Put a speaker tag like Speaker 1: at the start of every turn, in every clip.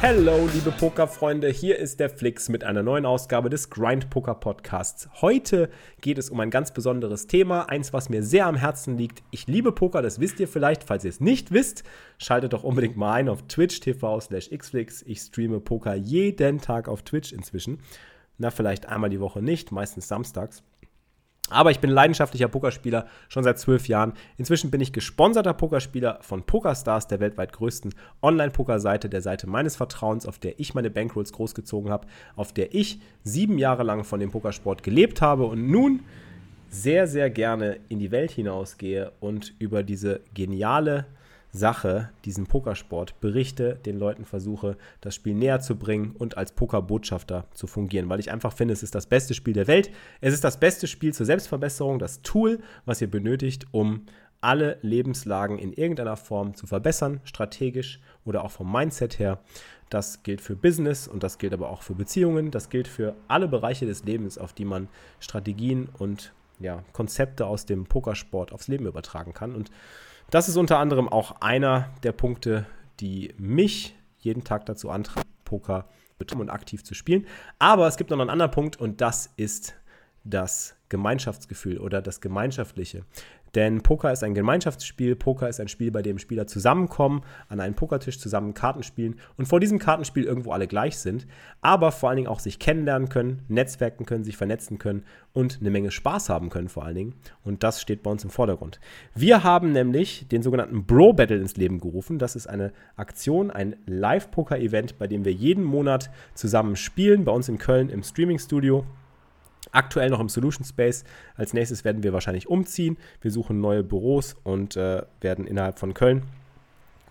Speaker 1: Hallo, liebe Pokerfreunde, hier ist der Flix mit einer neuen Ausgabe des Grind Poker Podcasts. Heute geht es um ein ganz besonderes Thema, eins, was mir sehr am Herzen liegt. Ich liebe Poker, das wisst ihr vielleicht. Falls ihr es nicht wisst, schaltet doch unbedingt mal ein auf Twitch TV slash xflix. Ich streame Poker jeden Tag auf Twitch inzwischen. Na, vielleicht einmal die Woche nicht, meistens samstags. Aber ich bin leidenschaftlicher Pokerspieler schon seit zwölf Jahren. Inzwischen bin ich gesponserter Pokerspieler von PokerStars, der weltweit größten Online-Poker-Seite, der Seite meines Vertrauens, auf der ich meine Bankrolls großgezogen habe, auf der ich sieben Jahre lang von dem Pokersport gelebt habe und nun sehr, sehr gerne in die Welt hinausgehe und über diese geniale Sache, diesen Pokersport, berichte, den Leuten versuche, das Spiel näher zu bringen und als Pokerbotschafter zu fungieren, weil ich einfach finde, es ist das beste Spiel der Welt. Es ist das beste Spiel zur Selbstverbesserung, das Tool, was ihr benötigt, um alle Lebenslagen in irgendeiner Form zu verbessern, strategisch oder auch vom Mindset her. Das gilt für Business und das gilt aber auch für Beziehungen. Das gilt für alle Bereiche des Lebens, auf die man Strategien und ja, Konzepte aus dem Pokersport aufs Leben übertragen kann. Und das ist unter anderem auch einer der Punkte, die mich jeden Tag dazu antreiben, Poker und aktiv zu spielen. Aber es gibt noch einen anderen Punkt und das ist das Gemeinschaftsgefühl oder das Gemeinschaftliche. Denn Poker ist ein Gemeinschaftsspiel. Poker ist ein Spiel, bei dem Spieler zusammenkommen, an einen Pokertisch zusammen Karten spielen und vor diesem Kartenspiel irgendwo alle gleich sind, aber vor allen Dingen auch sich kennenlernen können, netzwerken können, sich vernetzen können und eine Menge Spaß haben können vor allen Dingen. Und das steht bei uns im Vordergrund. Wir haben nämlich den sogenannten Bro Battle ins Leben gerufen. Das ist eine Aktion, ein Live-Poker-Event, bei dem wir jeden Monat zusammen spielen, bei uns in Köln im Streaming-Studio. Aktuell noch im Solution Space. Als nächstes werden wir wahrscheinlich umziehen. Wir suchen neue Büros und äh, werden innerhalb von Köln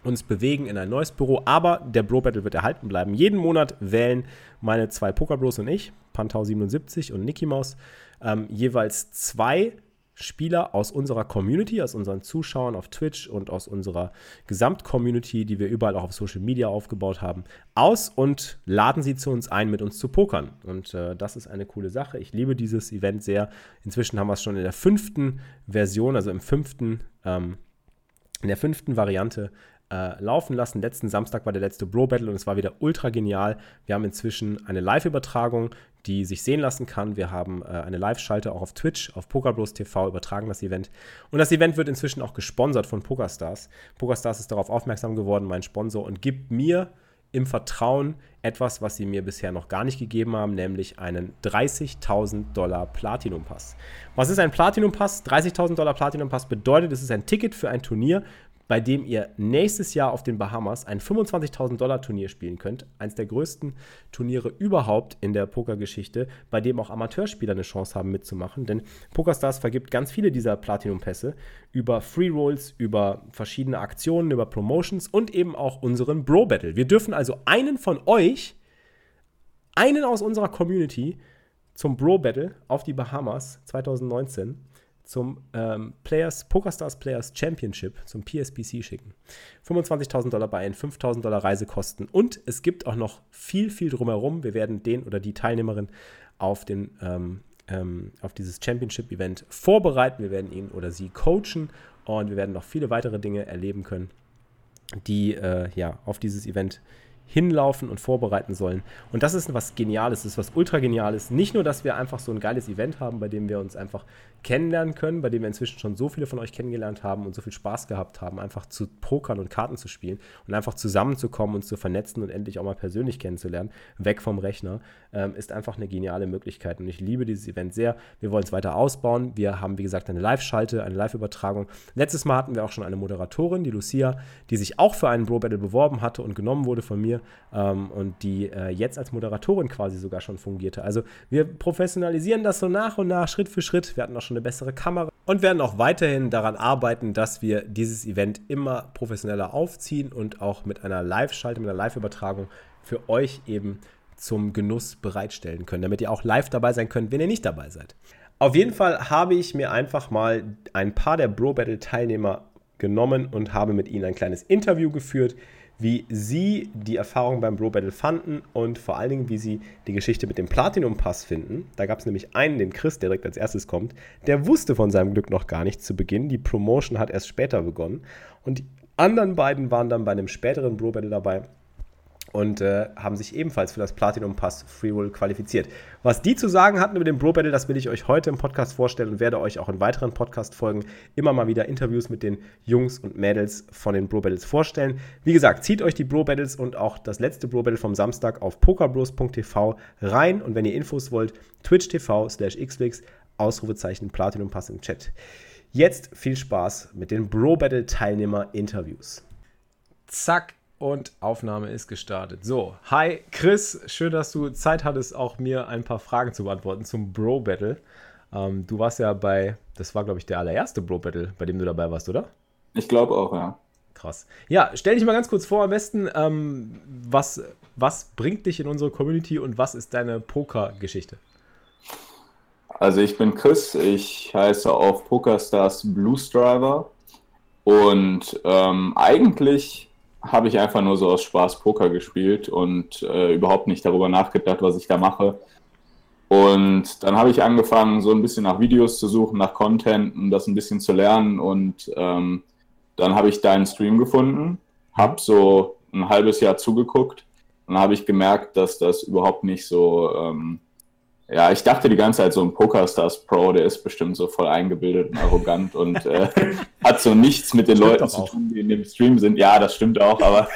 Speaker 1: uns bewegen in ein neues Büro. Aber der Bro Battle wird erhalten bleiben. Jeden Monat wählen meine zwei Poker Bros und ich, Pantau77 und Nicky Maus, ähm, jeweils zwei Spieler aus unserer Community, aus unseren Zuschauern auf Twitch und aus unserer Gesamtcommunity, die wir überall auch auf Social Media aufgebaut haben, aus und laden sie zu uns ein, mit uns zu pokern. Und äh, das ist eine coole Sache. Ich liebe dieses Event sehr. Inzwischen haben wir es schon in der fünften Version, also im fünften, ähm, in der fünften Variante äh, laufen lassen. Letzten Samstag war der letzte Bro Battle und es war wieder ultra genial. Wir haben inzwischen eine Live-Übertragung, die sich sehen lassen kann. Wir haben äh, eine Live-Schalte auch auf Twitch, auf PokerBros TV übertragen das Event. Und das Event wird inzwischen auch gesponsert von PokerStars. PokerStars ist darauf aufmerksam geworden, mein Sponsor, und gibt mir im Vertrauen etwas, was sie mir bisher noch gar nicht gegeben haben, nämlich einen 30.000 Dollar Platinum Pass. Was ist ein Platinum Pass? 30.000 Dollar Platinum Pass bedeutet, es ist ein Ticket für ein Turnier, bei dem ihr nächstes Jahr auf den Bahamas ein 25.000 Dollar Turnier spielen könnt. Eines der größten Turniere überhaupt in der Pokergeschichte, bei dem auch Amateurspieler eine Chance haben mitzumachen. Denn PokerStars vergibt ganz viele dieser Platinum-Pässe über Free Rolls, über verschiedene Aktionen, über Promotions und eben auch unseren Bro Battle. Wir dürfen also einen von euch, einen aus unserer Community, zum Bro Battle auf die Bahamas 2019 zum ähm, Players, PokerStars Players Championship, zum PSPC schicken. 25.000 Dollar bei 5.000 Dollar Reisekosten und es gibt auch noch viel, viel drumherum. Wir werden den oder die Teilnehmerin auf, den, ähm, ähm, auf dieses Championship-Event vorbereiten. Wir werden ihn oder sie coachen und wir werden noch viele weitere Dinge erleben können, die äh, ja, auf dieses Event hinlaufen und vorbereiten sollen. Und das ist was Geniales, das ist was ultra Geniales. Nicht nur, dass wir einfach so ein geiles Event haben, bei dem wir uns einfach kennenlernen können, bei dem wir inzwischen schon so viele von euch kennengelernt haben und so viel Spaß gehabt haben, einfach zu pokern und Karten zu spielen und einfach zusammenzukommen und zu vernetzen und endlich auch mal persönlich kennenzulernen, weg vom Rechner, ähm, ist einfach eine geniale Möglichkeit. Und ich liebe dieses Event sehr. Wir wollen es weiter ausbauen. Wir haben, wie gesagt, eine Live-Schalte, eine Live-Übertragung. Letztes Mal hatten wir auch schon eine Moderatorin, die Lucia, die sich auch für einen Bro Battle beworben hatte und genommen wurde von mir ähm, und die äh, jetzt als Moderatorin quasi sogar schon fungierte. Also wir professionalisieren das so nach und nach, Schritt für Schritt. Wir hatten auch schon eine bessere Kamera und werden auch weiterhin daran arbeiten, dass wir dieses Event immer professioneller aufziehen und auch mit einer Live-Schalte, mit einer Live-Übertragung für euch eben zum Genuss bereitstellen können, damit ihr auch live dabei sein könnt, wenn ihr nicht dabei seid. Auf jeden Fall habe ich mir einfach mal ein paar der Bro Battle Teilnehmer genommen und habe mit ihnen ein kleines Interview geführt, wie sie die Erfahrung beim Bro Battle fanden und vor allen Dingen, wie sie die Geschichte mit dem Platinum Pass finden. Da gab es nämlich einen, den Chris, der direkt als erstes kommt, der wusste von seinem Glück noch gar nichts zu Beginn. Die Promotion hat erst später begonnen. Und die anderen beiden waren dann bei einem späteren Bro Battle dabei und äh, haben sich ebenfalls für das Platinum Pass Free Roll qualifiziert. Was die zu sagen hatten über den Bro Battle, das will ich euch heute im Podcast vorstellen und werde euch auch in weiteren Podcast-Folgen immer mal wieder Interviews mit den Jungs und Mädels von den Bro Battles vorstellen. Wie gesagt, zieht euch die Bro Battles und auch das letzte Bro Battle vom Samstag auf pokerbros.tv rein und wenn ihr Infos wollt, twitch.tv slash xwix, Ausrufezeichen Platinum Pass im Chat. Jetzt viel Spaß mit den Bro Battle Teilnehmer Interviews. Zack, und Aufnahme ist gestartet. So, hi Chris, schön, dass du Zeit hattest, auch mir ein paar Fragen zu beantworten zum Bro Battle. Ähm, du warst ja bei, das war glaube ich der allererste Bro Battle, bei dem du dabei warst, oder?
Speaker 2: Ich glaube auch, ja.
Speaker 1: Krass. Ja, stell dich mal ganz kurz vor, am besten, ähm, was, was bringt dich in unsere Community und was ist deine Poker-Geschichte?
Speaker 2: Also ich bin Chris, ich heiße auf PokerStars Blues Driver und ähm, eigentlich habe ich einfach nur so aus Spaß Poker gespielt und äh, überhaupt nicht darüber nachgedacht, was ich da mache. Und dann habe ich angefangen, so ein bisschen nach Videos zu suchen, nach Content und das ein bisschen zu lernen. Und ähm, dann habe ich deinen Stream gefunden, habe so ein halbes Jahr zugeguckt und habe ich gemerkt, dass das überhaupt nicht so ähm, ja, ich dachte die ganze Zeit, so ein Pokerstars Pro, der ist bestimmt so voll eingebildet und arrogant und äh, hat so nichts mit den Leuten zu tun, die in dem Stream sind. Ja, das stimmt auch, aber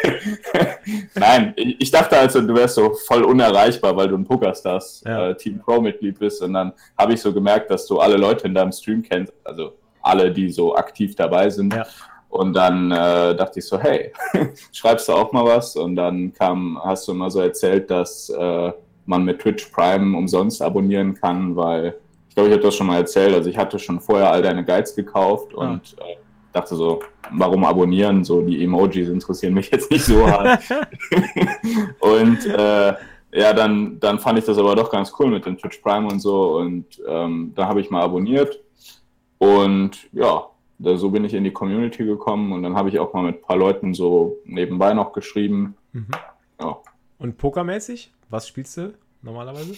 Speaker 2: nein, ich dachte also, du wärst so voll unerreichbar, weil du ein Pokerstars ja. äh, Team Pro-Mitglied bist. Und dann habe ich so gemerkt, dass du alle Leute in deinem Stream kennst, also alle, die so aktiv dabei sind. Ja. Und dann äh, dachte ich so, hey, schreibst du auch mal was? Und dann kam, hast du immer so erzählt, dass äh, man mit Twitch Prime umsonst abonnieren kann, weil ich glaube, ich habe das schon mal erzählt. Also ich hatte schon vorher all deine Guides gekauft ah. und äh, dachte so, warum abonnieren? So die Emojis interessieren mich jetzt nicht so hart. und äh, ja, dann, dann fand ich das aber doch ganz cool mit dem Twitch Prime und so. Und ähm, da habe ich mal abonniert. Und ja, da, so bin ich in die Community gekommen und dann habe ich auch mal mit ein paar Leuten so nebenbei noch geschrieben. Mhm.
Speaker 1: Ja. Und pokermäßig? Was spielst du normalerweise?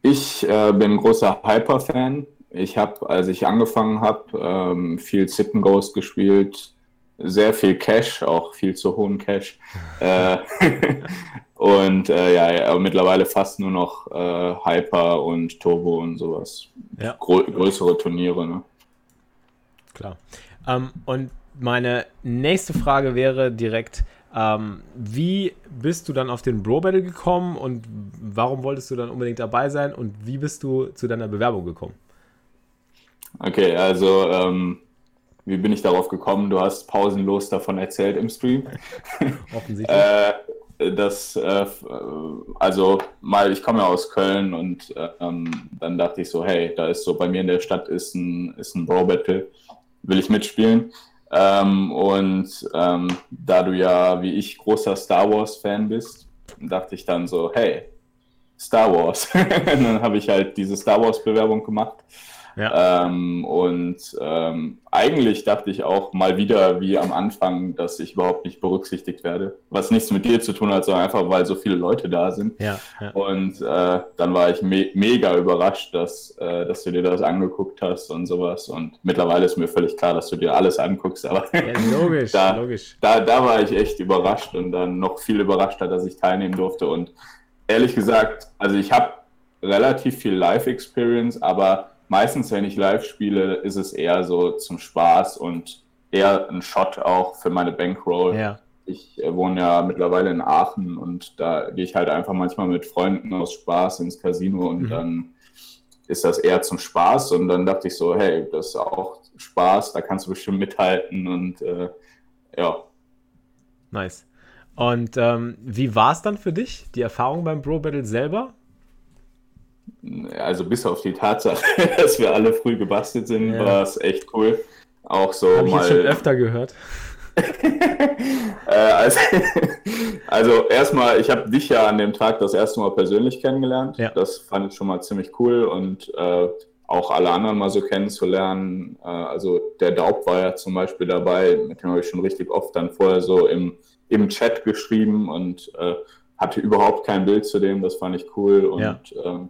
Speaker 2: Ich äh, bin großer Hyper-Fan. Ich habe, als ich angefangen habe, ähm, viel and Ghost gespielt, sehr viel Cash, auch viel zu hohen Cash. äh, und äh, ja, ja, mittlerweile fast nur noch äh, Hyper und Turbo und sowas. Ja. Grö größere Turniere, ne?
Speaker 1: Klar. Ähm, und meine nächste Frage wäre direkt, ähm, wie bist du dann auf den Bro Battle gekommen und warum wolltest du dann unbedingt dabei sein und wie bist du zu deiner Bewerbung gekommen?
Speaker 2: Okay, also ähm, wie bin ich darauf gekommen? Du hast pausenlos davon erzählt im Stream. Offensichtlich. äh, das, äh, also mal, ich komme ja aus Köln und ähm, dann dachte ich so, hey, da ist so bei mir in der Stadt ist ein, ist ein Bro Battle, will ich mitspielen? Ähm, und ähm, da du ja wie ich großer Star Wars-Fan bist, dachte ich dann so, hey, Star Wars. dann habe ich halt diese Star Wars-Bewerbung gemacht ja. Ähm, und ähm, eigentlich dachte ich auch mal wieder wie am Anfang, dass ich überhaupt nicht berücksichtigt werde. Was nichts mit dir zu tun hat, sondern einfach, weil so viele Leute da sind. Ja, ja. Und äh, dann war ich me mega überrascht, dass, äh, dass du dir das angeguckt hast und sowas. Und mittlerweile ist mir völlig klar, dass du dir alles anguckst. Aber logisch, da, logisch. Da, da war ich echt überrascht und dann noch viel überraschter, dass ich teilnehmen durfte. Und ehrlich gesagt, also ich habe relativ viel Live-Experience, aber meistens, wenn ich live spiele, ist es eher so zum Spaß und eher ein Shot auch für meine Bankroll. Ja. Ich äh, wohne ja mittlerweile in Aachen und da gehe ich halt einfach manchmal mit Freunden aus Spaß ins Casino und mhm. dann ist das eher zum Spaß und dann dachte ich so, hey, das ist auch Spaß, da kannst du bestimmt mithalten und äh, ja.
Speaker 1: Nice. Und ähm, wie war es dann für dich, die Erfahrung beim Bro Battle selber?
Speaker 2: Also bis auf die Tatsache, dass wir alle früh gebastelt sind, ja. war es echt cool. Auch so
Speaker 1: Hab mal. Ich schon öfter gehört.
Speaker 2: äh, also, also, erstmal, ich habe dich ja an dem Tag das erste Mal persönlich kennengelernt. Ja. Das fand ich schon mal ziemlich cool und äh, auch alle anderen mal so kennenzulernen. Äh, also der Daub war ja zum Beispiel dabei, mit dem habe ich schon richtig oft dann vorher so im, im Chat geschrieben und äh, hatte überhaupt kein Bild zu dem, das fand ich cool und ja. ähm,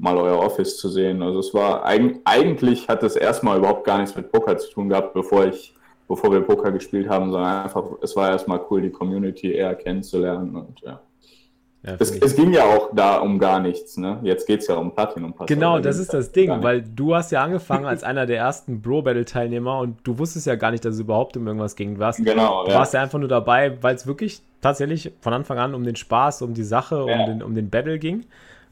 Speaker 2: mal euer Office zu sehen. Also es war eigentlich hat es erstmal überhaupt gar nichts mit Poker zu tun gehabt, bevor ich, bevor wir Poker gespielt haben, sondern einfach, es war erstmal cool, die Community eher kennenzulernen und ja. Ja, es, es, ging ja auch da um gar nichts, ne? Jetzt geht es ja um Platinum Pass.
Speaker 1: Genau, das ist das Ding, weil du hast ja angefangen als einer der ersten Bro-Battle-Teilnehmer und du wusstest ja gar nicht, dass es überhaupt um irgendwas ging. Du warst, genau, du ja. warst ja einfach nur dabei, weil es wirklich tatsächlich von Anfang an um den Spaß, um die Sache, ja. um, den, um den Battle ging.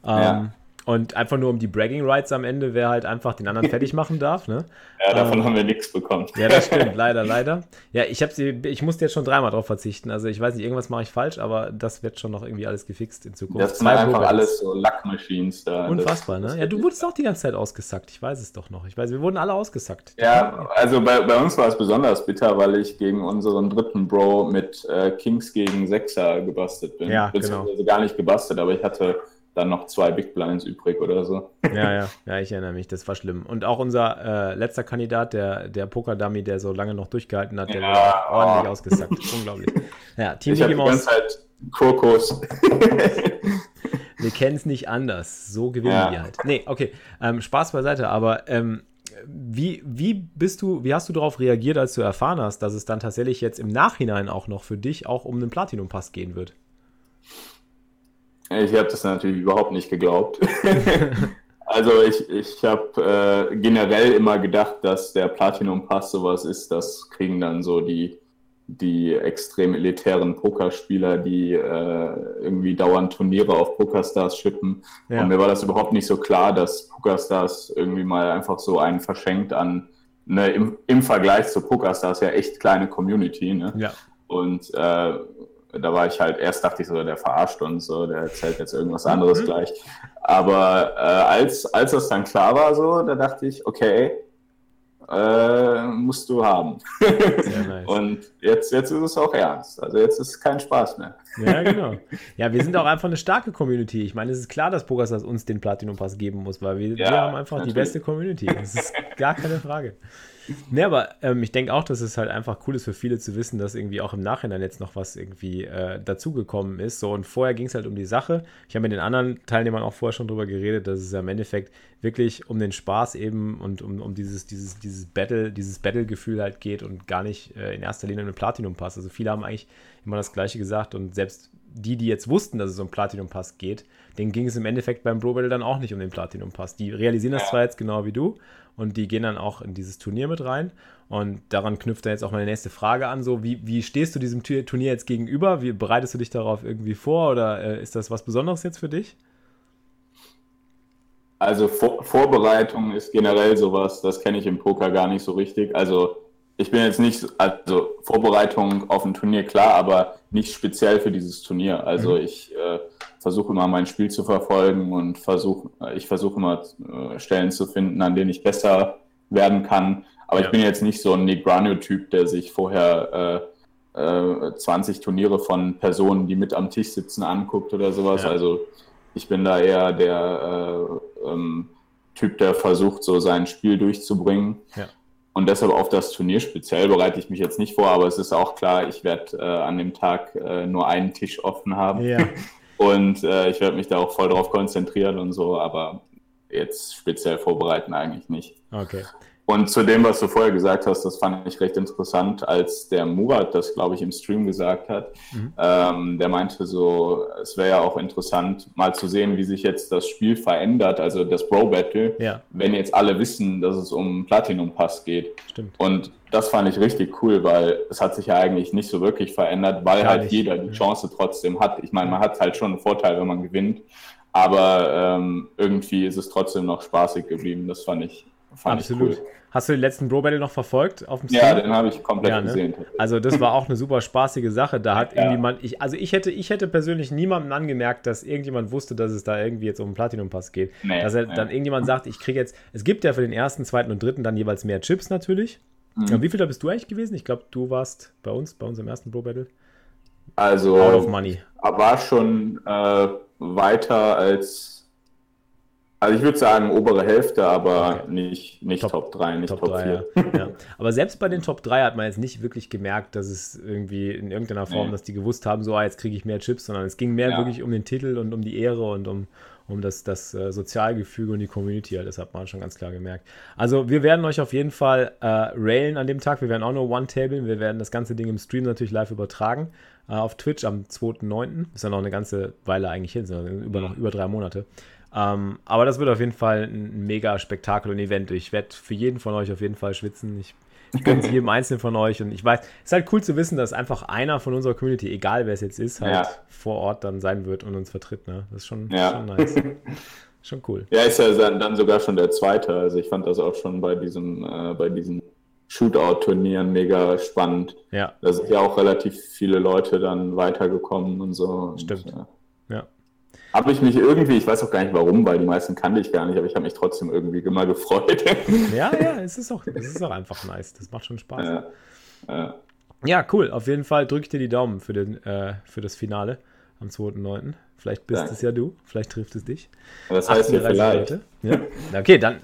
Speaker 1: Ähm, und einfach nur um die Bragging Rights am Ende, wer halt einfach den anderen fertig machen darf. Ne?
Speaker 2: Ja, davon ähm, haben wir nichts bekommen.
Speaker 1: Ja, das stimmt, leider, leider. Ja, ich, hab sie, ich musste jetzt schon dreimal drauf verzichten. Also ich weiß nicht, irgendwas mache ich falsch, aber das wird schon noch irgendwie alles gefixt in Zukunft.
Speaker 2: Das sind Zwei einfach alles so Luck-Machines da.
Speaker 1: Unfassbar, das, ne? Ja, du wurdest auch die ganze Zeit ausgesackt. Ich weiß es doch noch. Ich weiß, wir wurden alle ausgesackt.
Speaker 2: Ja, also bei, bei uns war es besonders bitter, weil ich gegen unseren dritten Bro mit äh, Kings gegen Sechser gebastelt bin. Ja, genau. Beziehungsweise gar nicht gebastelt, aber ich hatte dann noch zwei Big Blinds übrig oder so.
Speaker 1: Ja, ja, ja, ich erinnere mich, das war schlimm. Und auch unser äh, letzter Kandidat, der, der Poker-Dummy, der so lange noch durchgehalten hat, der ja, wurde oh. ordentlich ausgesackt. Unglaublich.
Speaker 2: Ja, Team ich Mickey Mouse. Halt Kokos.
Speaker 1: wir kennen es nicht anders. So gewinnen ja. wir halt. Nee, okay. Ähm, Spaß beiseite, aber ähm, wie, wie bist du, wie hast du darauf reagiert, als du erfahren hast, dass es dann tatsächlich jetzt im Nachhinein auch noch für dich auch um den Platinum-Pass gehen wird?
Speaker 2: Ich habe das natürlich überhaupt nicht geglaubt. also ich, ich habe äh, generell immer gedacht, dass der Platinum Pass sowas ist, das kriegen dann so die, die extrem elitären Pokerspieler, die äh, irgendwie dauernd Turniere auf Pokerstars schippen. Ja. Und mir war das überhaupt nicht so klar, dass Pokerstars irgendwie mal einfach so einen verschenkt an ne, im, im Vergleich zu Pokerstars ja echt kleine Community. Ne? Ja. Und äh, da war ich halt, erst dachte ich so, der verarscht uns so, der erzählt jetzt irgendwas anderes mhm. gleich. Aber äh, als, als das dann klar war, so, da dachte ich, okay, äh, musst du haben. Nice. Und jetzt, jetzt ist es auch ernst. Also jetzt ist es kein Spaß mehr.
Speaker 1: Ja, genau. Ja, wir sind auch einfach eine starke Community. Ich meine, es ist klar, dass Pokerstars uns den Platinum Pass geben muss, weil wir, ja, wir haben einfach natürlich. die beste Community. Das ist gar keine Frage. Nee, aber ähm, ich denke auch, dass es halt einfach cool ist für viele zu wissen, dass irgendwie auch im Nachhinein jetzt noch was irgendwie äh, dazugekommen ist. So, und vorher ging es halt um die Sache. Ich habe mit den anderen Teilnehmern auch vorher schon drüber geredet, dass es ja im Endeffekt wirklich um den Spaß eben und um, um dieses, dieses, dieses Battle, dieses Battle-Gefühl halt geht und gar nicht äh, in erster Linie um den Platinum-Pass. Also viele haben eigentlich immer das Gleiche gesagt und selbst die, die jetzt wussten, dass es um Platinum-Pass geht, denen ging es im Endeffekt beim Bro Battle dann auch nicht um den Platinum-Pass. Die realisieren das zwar jetzt genau wie du und die gehen dann auch in dieses Turnier mit rein. Und daran knüpft dann jetzt auch meine nächste Frage an. So, wie, wie stehst du diesem Turnier jetzt gegenüber? Wie bereitest du dich darauf irgendwie vor oder äh, ist das was Besonderes jetzt für dich?
Speaker 2: Also Vor Vorbereitung ist generell sowas, das kenne ich im Poker gar nicht so richtig. Also ich bin jetzt nicht, also Vorbereitung auf ein Turnier klar, aber nicht speziell für dieses Turnier. Also mhm. ich äh, versuche immer mein Spiel zu verfolgen und versuche, ich versuche immer äh, Stellen zu finden, an denen ich besser werden kann. Aber ja. ich bin jetzt nicht so ein Negrano-Typ, der sich vorher äh, äh, 20 Turniere von Personen, die mit am Tisch sitzen, anguckt oder sowas. Ja. Also ich bin da eher der äh, ähm, Typ, der versucht, so sein Spiel durchzubringen. Ja. Und deshalb auf das Turnier speziell bereite ich mich jetzt nicht vor, aber es ist auch klar, ich werde äh, an dem Tag äh, nur einen Tisch offen haben. Ja. Und äh, ich werde mich da auch voll drauf konzentrieren und so, aber jetzt speziell vorbereiten eigentlich nicht.
Speaker 1: Okay.
Speaker 2: Und zu dem, was du vorher gesagt hast, das fand ich recht interessant, als der Murat das, glaube ich, im Stream gesagt hat. Mhm. Ähm, der meinte so, es wäre ja auch interessant, mal zu sehen, wie sich jetzt das Spiel verändert, also das Bro Battle, ja. wenn jetzt alle wissen, dass es um Platinum Pass geht.
Speaker 1: Stimmt.
Speaker 2: Und das fand ich richtig cool, weil es hat sich ja eigentlich nicht so wirklich verändert, weil Gar halt nicht. jeder die Chance trotzdem hat. Ich meine, man hat halt schon einen Vorteil, wenn man gewinnt, aber ähm, irgendwie ist es trotzdem noch spaßig geblieben. Das fand ich, fand
Speaker 1: Absolut. Ich cool. Hast du den letzten Bro Battle noch verfolgt
Speaker 2: auf dem Stream? Ja, den habe ich komplett ja, ne? gesehen.
Speaker 1: Also das war auch eine super spaßige Sache. Da hat ja. irgendjemand, ich, also ich hätte, ich hätte persönlich niemandem angemerkt, dass irgendjemand wusste, dass es da irgendwie jetzt um einen Platinum-Pass geht. Nee, dass er, nee. dann irgendjemand sagt, ich kriege jetzt, es gibt ja für den ersten, zweiten und dritten dann jeweils mehr Chips natürlich. Mhm. Wie viel da bist du eigentlich gewesen? Ich glaube, du warst bei uns, bei unserem ersten Pro Battle.
Speaker 2: Also Out of Money. war schon äh, weiter als also ich würde sagen obere Hälfte, aber okay. nicht, nicht Top, Top 3, nicht Top, Top 3, 4.
Speaker 1: Ja. Aber selbst bei den Top 3 hat man jetzt nicht wirklich gemerkt, dass es irgendwie in irgendeiner Form, nee. dass die gewusst haben, so, ah, jetzt kriege ich mehr Chips, sondern es ging mehr ja. wirklich um den Titel und um die Ehre und um, um das, das uh, Sozialgefüge und die Community. Das hat man schon ganz klar gemerkt. Also wir werden euch auf jeden Fall äh, railen an dem Tag. Wir werden auch nur One-Table. Wir werden das ganze Ding im Stream natürlich live übertragen äh, auf Twitch am 2.9. Ist ja noch eine ganze Weile eigentlich hin, sind über noch über drei Monate. Ähm, aber das wird auf jeden Fall ein mega Spektakel und Event. Ich werde für jeden von euch auf jeden Fall schwitzen. Ich, ich gönne es jedem Einzelnen von euch und ich weiß, es ist halt cool zu wissen, dass einfach einer von unserer Community, egal wer es jetzt ist, halt ja. vor Ort dann sein wird und uns vertritt. Ne? Das ist schon, ja. schon nice. schon cool.
Speaker 2: Ja, ist ja dann sogar schon der zweite. Also ich fand das auch schon bei diesem, äh, bei diesen Shootout-Turnieren mega spannend. Ja. Da sind ja auch relativ viele Leute dann weitergekommen und so.
Speaker 1: Stimmt. Und,
Speaker 2: ja habe ich mich irgendwie, ich weiß auch gar nicht warum, weil die meisten kannte ich gar nicht, aber ich habe mich trotzdem irgendwie immer gefreut.
Speaker 1: Ja, ja, es ist auch, es ist auch einfach nice. Das macht schon Spaß. Ja, ja. ja cool. Auf jeden Fall drücke ich dir die Daumen für, den, äh, für das Finale am 2.9. Vielleicht bist Danke. es ja du, vielleicht trifft es dich.
Speaker 2: Das heißt ja vielleicht.
Speaker 1: Ja. Okay, dann.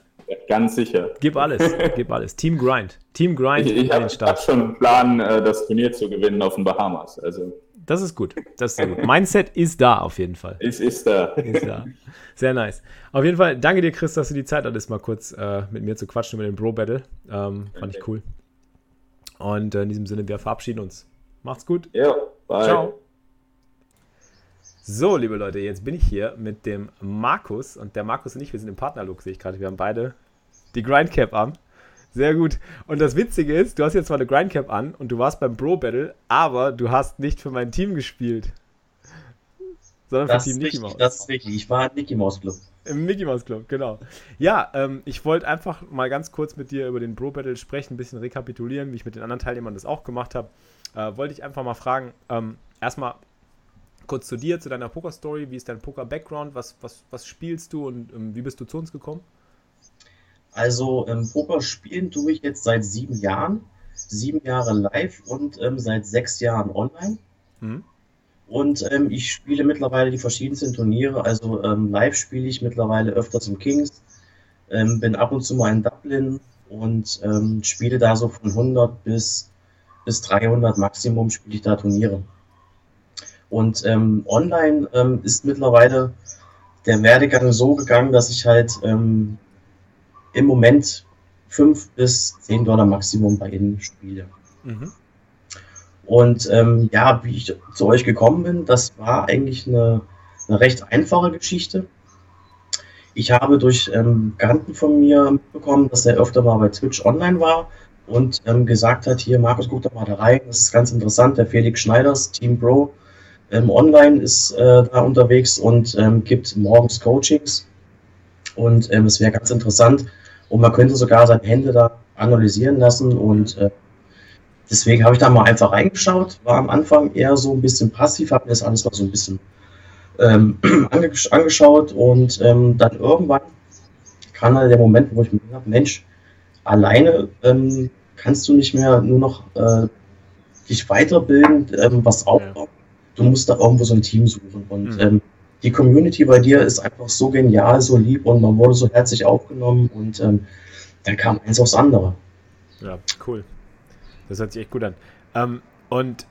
Speaker 2: Ganz sicher.
Speaker 1: Gib alles, gib alles. Team Grind. Team Grind.
Speaker 2: Ich, ich habe hab schon einen Plan, äh, das Turnier zu gewinnen auf den Bahamas. Also
Speaker 1: das ist gut. Das ist gut. Mindset ist da auf jeden Fall.
Speaker 2: Es ist da.
Speaker 1: Ist da. Sehr nice. Auf jeden Fall, danke dir, Chris, dass du die Zeit hattest, mal kurz äh, mit mir zu quatschen über den Bro Battle. Ähm, fand okay. ich cool. Und äh, in diesem Sinne, wir verabschieden uns. Macht's gut.
Speaker 2: Ja, bye. Ciao.
Speaker 1: So, liebe Leute, jetzt bin ich hier mit dem Markus und der Markus und ich, wir sind im Partnerlook, sehe ich gerade. Wir haben beide die Grindcap an. Sehr gut. Und das Witzige ist, du hast jetzt zwar eine Grindcap an und du warst beim Bro Battle, aber du hast nicht für mein Team gespielt.
Speaker 3: Sondern das für Team Mickey Mouse. Das ist richtig. Ich war im Mickey Mouse Club.
Speaker 1: Im Mickey Mouse Club, genau. Ja, ähm, ich wollte einfach mal ganz kurz mit dir über den Bro Battle sprechen, ein bisschen rekapitulieren, wie ich mit den anderen Teilnehmern das auch gemacht habe. Äh, wollte ich einfach mal fragen, ähm, erstmal kurz zu dir, zu deiner Poker-Story. Wie ist dein Poker-Background? Was, was, was spielst du und ähm, wie bist du zu uns gekommen?
Speaker 3: Also ähm, Poker spielen tue ich jetzt seit sieben Jahren. Sieben Jahre live und ähm, seit sechs Jahren online. Mhm. Und ähm, ich spiele mittlerweile die verschiedensten Turniere. Also ähm, live spiele ich mittlerweile öfters im Kings. Ähm, bin ab und zu mal in Dublin und ähm, spiele da so von 100 bis, bis 300 Maximum spiele ich da Turniere. Und online ist mittlerweile der Werdegang so gegangen, dass ich halt ähm, im Moment 5 bis 10 Dollar Maximum bei Ihnen spiele. Mhm. Und ähm, ja, wie ich zu euch gekommen bin, das war eigentlich eine, eine recht einfache Geschichte. Ich habe durch ähm, Bekannten von mir mitbekommen, dass er öfter mal bei Twitch online war und ähm, gesagt hat, hier Markus, guck doch mal da rein, das ist ganz interessant, der Felix Schneiders, Team Pro, ähm, online ist äh, da unterwegs und ähm, gibt morgens Coachings und ähm, es wäre ganz interessant, und man könnte sogar seine Hände da analysieren lassen. Und äh, deswegen habe ich da mal einfach reingeschaut. War am Anfang eher so ein bisschen passiv, habe mir das alles mal so ein bisschen ähm, angeschaut. Und ähm, dann irgendwann kam dann der Moment, wo ich mir gedacht habe, Mensch, alleine ähm, kannst du nicht mehr nur noch äh, dich weiterbilden, ähm, was aufbauen. Du musst da irgendwo so ein Team suchen. Und mhm. Die Community bei dir ist einfach so genial, so lieb und man wurde so herzlich aufgenommen und ähm, dann kam eins aufs andere.
Speaker 1: Ja, cool. Das hört sich echt gut an. Ähm, und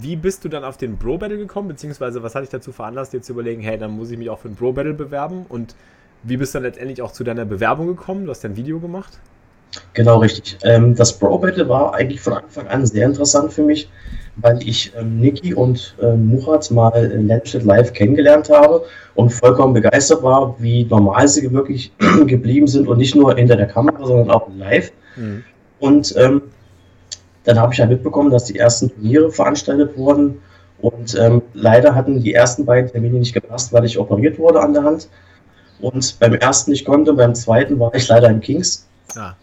Speaker 1: wie bist du dann auf den Bro Battle gekommen, beziehungsweise was hat dich dazu veranlasst, dir zu überlegen, hey, dann muss ich mich auch für den Bro Battle bewerben und wie bist du dann letztendlich auch zu deiner Bewerbung gekommen? Du hast dein Video gemacht?
Speaker 3: Genau, richtig. Ähm, das Bro Battle war eigentlich von Anfang an sehr interessant für mich, weil ich ähm, Niki und ähm, Murat mal in Landstedt live kennengelernt habe und vollkommen begeistert war, wie normal sie wirklich geblieben sind und nicht nur hinter der Kamera, sondern auch live. Mhm. Und ähm, dann habe ich ja mitbekommen, dass die ersten Turniere veranstaltet wurden und ähm, leider hatten die ersten beiden Termine nicht gepasst, weil ich operiert wurde an der Hand und beim ersten nicht konnte, beim zweiten war ich leider im Kings. Ah.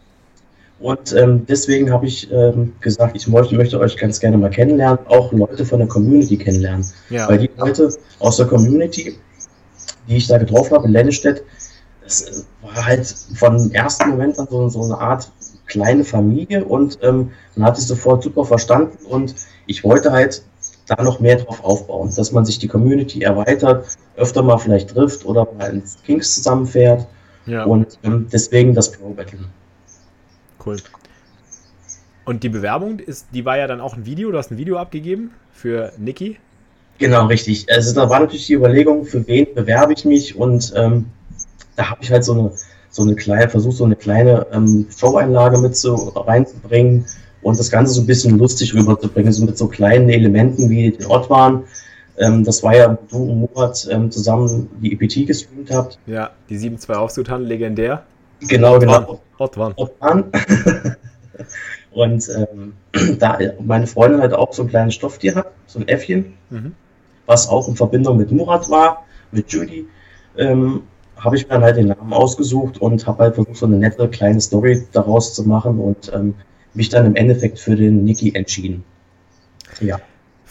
Speaker 3: Und ähm, deswegen habe ich ähm, gesagt, ich möchte, möchte, euch ganz gerne mal kennenlernen, auch Leute von der Community kennenlernen. Ja. Weil die Leute aus der Community, die ich da getroffen habe in Lennestedt, das war halt von ersten Moment an so, so eine Art kleine Familie und ähm, man hat es sofort super verstanden und ich wollte halt da noch mehr drauf aufbauen, dass man sich die Community erweitert, öfter mal vielleicht trifft oder mal ins Kings zusammenfährt ja. und ähm, deswegen das Pro Battle.
Speaker 1: Cool. Und die Bewerbung ist, die war ja dann auch ein Video, du hast ein Video abgegeben für Niki.
Speaker 3: Genau, richtig. Also da war natürlich die Überlegung, für wen bewerbe ich mich und ähm, da habe ich halt so eine, so eine kleine, versucht so eine kleine ähm, Show-Einlage mit so reinzubringen und das Ganze so ein bisschen lustig rüberzubringen, so mit so kleinen Elementen wie den Ort waren. Ähm, das war ja, du und Murat ähm, zusammen die EPT gestreamt habt.
Speaker 1: Ja, die 7-2 Aufsutan, legendär.
Speaker 3: Genau, genau. Ortwan. Ortwan. und ähm, da meine Freundin halt auch so ein kleines Stofftier hat, so ein Äffchen, mhm. was auch in Verbindung mit Murat war, mit Judy, ähm, habe ich mir dann halt den Namen ausgesucht und habe halt versucht, so eine nette kleine Story daraus zu machen und ähm, mich dann im Endeffekt für den Niki entschieden.
Speaker 1: Ja.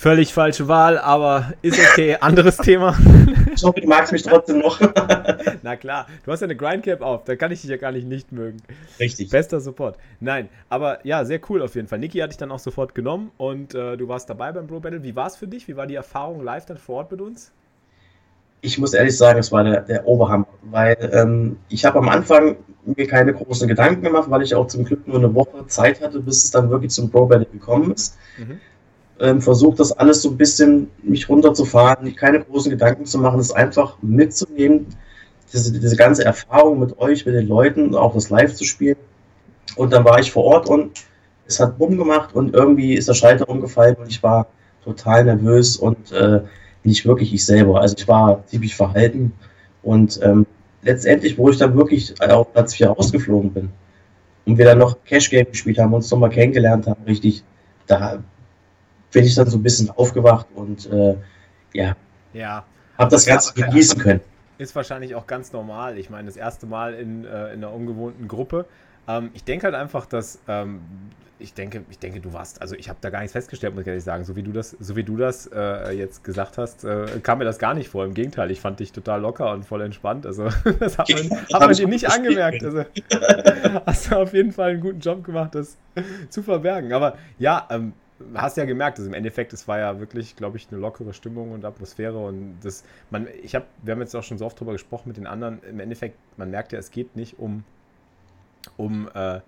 Speaker 1: Völlig falsche Wahl, aber ist okay. Anderes Thema.
Speaker 3: Ich hoffe, du magst mich trotzdem noch.
Speaker 1: Na klar, du hast ja eine Grindcap auf, da kann ich dich ja gar nicht nicht mögen.
Speaker 3: Richtig.
Speaker 1: Bester Support. Nein, aber ja, sehr cool auf jeden Fall. Niki hatte ich dann auch sofort genommen und äh, du warst dabei beim Bro Battle. Wie war es für dich? Wie war die Erfahrung live dann vor Ort mit uns?
Speaker 3: Ich muss ehrlich sagen, es war der, der Oberhammer, weil ähm, ich habe am Anfang mir keine großen Gedanken gemacht, weil ich auch zum Glück nur eine Woche Zeit hatte, bis es dann wirklich zum Pro Battle gekommen ist. Mhm ähm, versucht das alles so ein bisschen mich runterzufahren, keine großen Gedanken zu machen, es einfach mitzunehmen, diese, diese ganze Erfahrung mit euch, mit den Leuten, auch das Live zu spielen. Und dann war ich vor Ort und es hat Bumm gemacht und irgendwie ist der Schalter umgefallen und ich war total nervös und äh, nicht wirklich ich selber. Also ich war ziemlich verhalten und ähm, letztendlich, wo ich dann wirklich auf Platz 4 rausgeflogen bin und wir dann noch Cash Game gespielt haben, uns nochmal kennengelernt haben, richtig, da bin ich dann so ein bisschen aufgewacht und äh, ja,
Speaker 1: ja.
Speaker 3: habe das Ganze genießen können.
Speaker 1: Ist wahrscheinlich auch ganz normal. Ich meine, das erste Mal in, äh, in einer ungewohnten Gruppe. Ähm, ich denke halt einfach, dass ähm, ich denke, ich denke, du warst, also ich habe da gar nichts festgestellt, muss ich ehrlich sagen. So wie du das, so wie du das äh, jetzt gesagt hast, äh, kam mir das gar nicht vor. Im Gegenteil, ich fand dich total locker und voll entspannt. Also das hat man, hat man dir nicht angemerkt. Also hast du auf jeden Fall einen guten Job gemacht, das zu verbergen. Aber ja, ähm, hast ja gemerkt, also im Endeffekt, es war ja wirklich, glaube ich, eine lockere Stimmung und Atmosphäre und das, man, ich habe, wir haben jetzt auch schon so oft drüber gesprochen mit den anderen, im Endeffekt, man merkt ja, es geht nicht um, um, äh,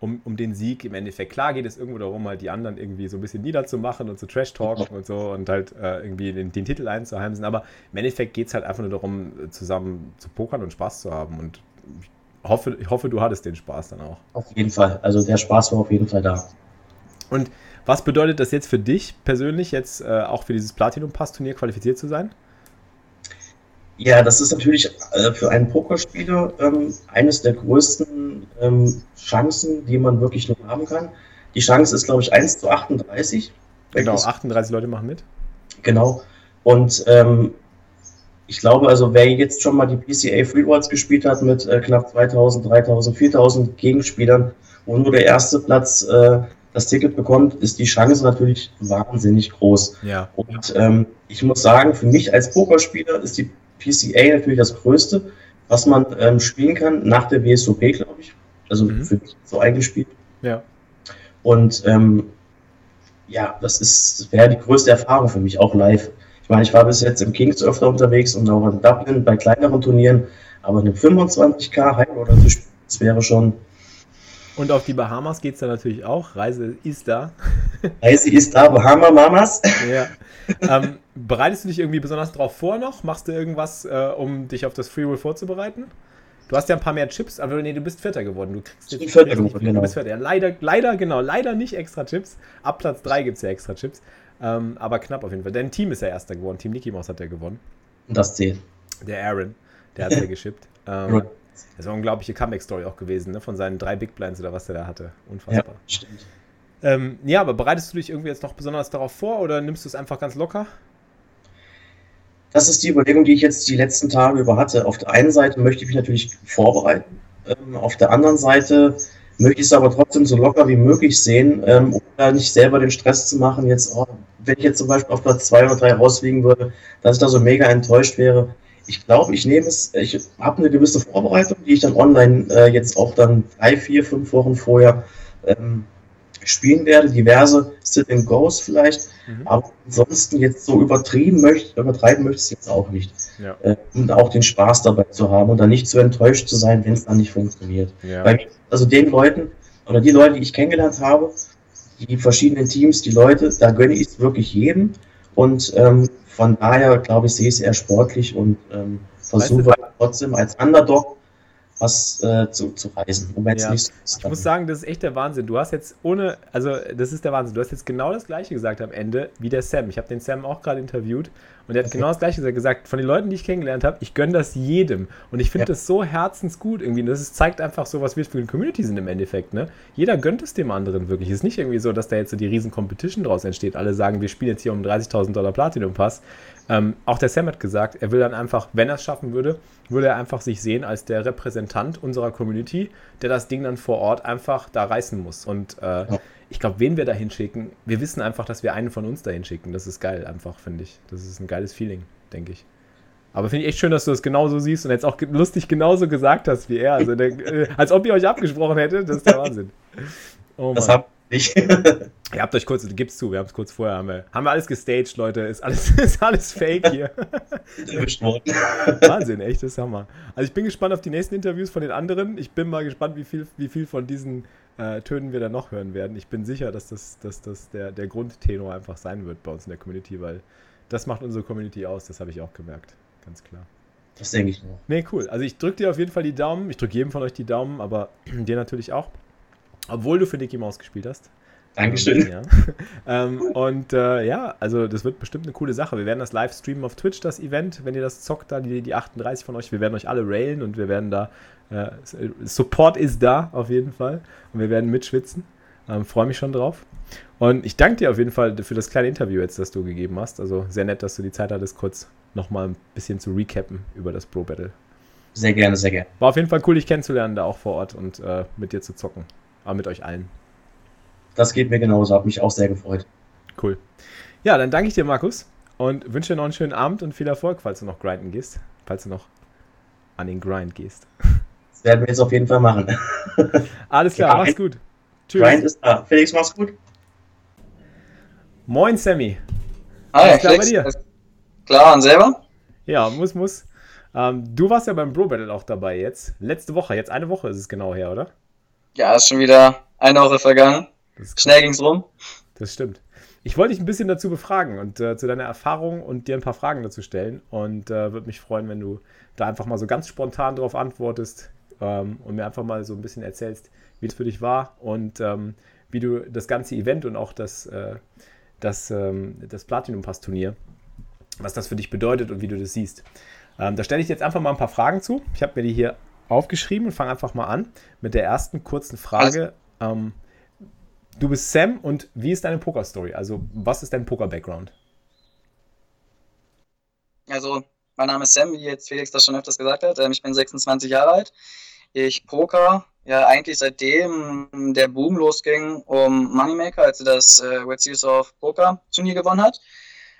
Speaker 1: um, um den Sieg im Endeffekt. Klar geht es irgendwo darum, halt die anderen irgendwie so ein bisschen niederzumachen und zu Trash-Talken und so und halt äh, irgendwie den, den Titel einzuheimsen, aber im Endeffekt geht es halt einfach nur darum, zusammen zu pokern und Spaß zu haben und ich hoffe, ich hoffe, du hattest den Spaß dann auch.
Speaker 3: Auf jeden Fall, also der Spaß war auf jeden Fall da.
Speaker 1: Und was bedeutet das jetzt für dich persönlich, jetzt äh, auch für dieses Platinum-Pass-Turnier qualifiziert zu sein?
Speaker 3: Ja, das ist natürlich äh, für einen Pokerspieler ähm, eines der größten ähm, Chancen, die man wirklich nur haben kann. Die Chance ist, glaube ich, 1 zu 38.
Speaker 1: Genau, 38 Leute machen mit.
Speaker 3: Genau. Und ähm, ich glaube, also wer jetzt schon mal die PCA Freeworlds gespielt hat mit äh, knapp 2000, 3000, 4000 Gegenspielern, wo nur der erste Platz äh, das Ticket bekommt, ist die Chance natürlich wahnsinnig groß.
Speaker 1: Ja.
Speaker 3: Und ähm, ich muss sagen, für mich als Pokerspieler ist die PCA natürlich das Größte, was man ähm, spielen kann nach der WSOP, glaube ich. Also mhm. für mich so eingespielt.
Speaker 1: Ja.
Speaker 3: Und ähm, ja, das ist wäre die größte Erfahrung für mich, auch live. Ich meine, ich war bis jetzt im Kings öfter unterwegs und auch in Dublin bei kleineren Turnieren, aber eine 25k High oder zu spielen, das wäre schon
Speaker 1: und auf die Bahamas geht es dann natürlich auch. Reise ist da.
Speaker 3: Reise ist da, Bahama Mamas.
Speaker 1: Ja. Ähm, bereitest du dich irgendwie besonders drauf vor noch? Machst du irgendwas, äh, um dich auf das Freeroll vorzubereiten? Du hast ja ein paar mehr Chips, aber nee, du bist Vierter geworden. Du kriegst
Speaker 3: jetzt Vierter geworden,
Speaker 1: genau. Du bist Vierter. Ja, leider, leider, genau, leider nicht extra Chips. Ab Platz 3 gibt es ja extra Chips. Ähm, aber knapp auf jeden Fall. Dein Team ist ja Erster geworden. Team Nicky Mouse hat ja gewonnen.
Speaker 3: Das zählt.
Speaker 1: Der Aaron, der hat ja geschippt. Ähm, das war eine unglaubliche Comeback-Story auch gewesen, ne? von seinen drei Big Blinds oder was der da hatte. Unfassbar. Ja, stimmt. Ähm, ja, aber bereitest du dich irgendwie jetzt noch besonders darauf vor oder nimmst du es einfach ganz locker?
Speaker 3: Das ist die Überlegung, die ich jetzt die letzten Tage über hatte. Auf der einen Seite möchte ich mich natürlich vorbereiten. Ähm, auf der anderen Seite möchte ich es aber trotzdem so locker wie möglich sehen, ähm, um da nicht selber den Stress zu machen. Jetzt, oh, wenn ich jetzt zum Beispiel auf Platz zwei oder drei rausfliegen würde, dass ich da so mega enttäuscht wäre ich glaube, ich nehme es, ich habe eine gewisse Vorbereitung, die ich dann online äh, jetzt auch dann drei, vier, fünf Wochen vorher ähm, spielen werde. Diverse Sit-and-Goes vielleicht, mhm. aber ansonsten jetzt so übertrieben möchte, übertreiben möchte ich es jetzt auch nicht. Ja. Äh, und auch den Spaß dabei zu haben und dann nicht zu enttäuscht zu sein, wenn es dann nicht funktioniert. Ja. Weil, also den Leuten oder die Leute, die ich kennengelernt habe, die verschiedenen Teams, die Leute, da gönne ich es wirklich jedem. Und ähm, von daher, glaube ich, sehe ich es eher sportlich und ähm, versuche weißt du, trotzdem als Underdog was äh, zu, zu reisen. Um
Speaker 1: jetzt ja. nicht ich muss sagen, das ist echt der Wahnsinn. Du hast jetzt ohne, also das ist der Wahnsinn. Du hast jetzt genau das Gleiche gesagt am Ende wie der Sam. Ich habe den Sam auch gerade interviewt und er hat okay. genau das Gleiche gesagt. Von den Leuten, die ich kennengelernt habe, ich gönne das jedem. Und ich finde ja. das so herzensgut irgendwie. Das ist, zeigt einfach so, was wir für eine Community sind im Endeffekt. Ne? Jeder gönnt es dem anderen wirklich. Es ist nicht irgendwie so, dass da jetzt so die riesen Competition draus entsteht. Alle sagen, wir spielen jetzt hier um 30.000 Dollar Platinum Pass. Ähm, auch der Sam hat gesagt, er will dann einfach, wenn er es schaffen würde, würde er einfach sich sehen als der Repräsentant unserer Community, der das Ding dann vor Ort einfach da reißen muss. Und äh, ja. ich glaube, wen wir da hinschicken, wir wissen einfach, dass wir einen von uns da hinschicken. Das ist geil, einfach, finde ich. Das ist ein geiles Feeling, denke ich. Aber finde ich echt schön, dass du das genauso siehst und jetzt auch lustig genauso gesagt hast wie er. Also, der, äh, als ob ihr euch abgesprochen hättet, das ist der Wahnsinn.
Speaker 3: Oh das hab ich.
Speaker 1: Ihr habt euch kurz, gib's zu, wir haben es kurz vorher, haben wir, haben wir alles gestaged, Leute. Ist alles, ist alles fake hier. Wahnsinn, echt, das ist Hammer. Also ich bin gespannt auf die nächsten Interviews von den anderen. Ich bin mal gespannt, wie viel, wie viel von diesen äh, Tönen wir da noch hören werden. Ich bin sicher, dass das, dass das der, der Grundtenor einfach sein wird bei uns in der Community, weil das macht unsere Community aus, das habe ich auch gemerkt. Ganz klar.
Speaker 3: Das denke ich nur.
Speaker 1: Nee, cool. Also ich drücke dir auf jeden Fall die Daumen. Ich drücke jedem von euch die Daumen, aber dir natürlich auch. Obwohl du für Nicky Maus gespielt hast.
Speaker 3: Dankeschön.
Speaker 1: Ja. ähm, und äh, ja, also das wird bestimmt eine coole Sache. Wir werden das live streamen auf Twitch, das Event, wenn ihr das zockt, da die, die 38 von euch. Wir werden euch alle railen und wir werden da, äh, Support ist da auf jeden Fall und wir werden mitschwitzen. Ähm, Freue mich schon drauf. Und ich danke dir auf jeden Fall für das kleine Interview jetzt, das du gegeben hast. Also sehr nett, dass du die Zeit hattest, kurz nochmal ein bisschen zu recappen über das Pro Battle.
Speaker 3: Sehr gerne, sehr gerne.
Speaker 1: War auf jeden Fall cool, dich kennenzulernen, da auch vor Ort und äh, mit dir zu zocken. Aber mit euch allen.
Speaker 3: Das geht mir genauso, habe mich auch sehr gefreut.
Speaker 1: Cool. Ja, dann danke ich dir, Markus, und wünsche dir noch einen schönen Abend und viel Erfolg, falls du noch grinden gehst. Falls du noch an den Grind gehst.
Speaker 3: Das werden wir jetzt auf jeden Fall machen.
Speaker 1: Alles klar, mach's gut.
Speaker 3: Tschüss. Grind ist da. Felix, mach's gut.
Speaker 1: Moin, Sammy.
Speaker 4: Hi, Alles klar Felix, bei dir? Klar, und selber?
Speaker 1: Ja, muss, muss. Ähm, du warst ja beim Bro Battle auch dabei jetzt. Letzte Woche, jetzt eine Woche ist es genau her, oder?
Speaker 4: Ja, ist schon wieder eine Woche vergangen. Schnell ging's rum.
Speaker 1: Das stimmt. Ich wollte dich ein bisschen dazu befragen und äh, zu deiner Erfahrung und dir ein paar Fragen dazu stellen. Und äh, würde mich freuen, wenn du da einfach mal so ganz spontan darauf antwortest ähm, und mir einfach mal so ein bisschen erzählst, wie es für dich war und ähm, wie du das ganze Event und auch das, äh, das, ähm, das Platinum Pass Turnier, was das für dich bedeutet und wie du das siehst. Ähm, da stelle ich jetzt einfach mal ein paar Fragen zu. Ich habe mir die hier aufgeschrieben und fange einfach mal an mit der ersten kurzen Frage. Ähm, Du bist Sam und wie ist deine Poker-Story? Also, was ist dein Poker-Background?
Speaker 4: Also, mein Name ist Sam, wie jetzt Felix das schon öfters gesagt hat. Ähm, ich bin 26 Jahre alt. Ich poker ja eigentlich seitdem der Boom losging um Moneymaker, als er das äh, World Series of Poker Turnier gewonnen hat.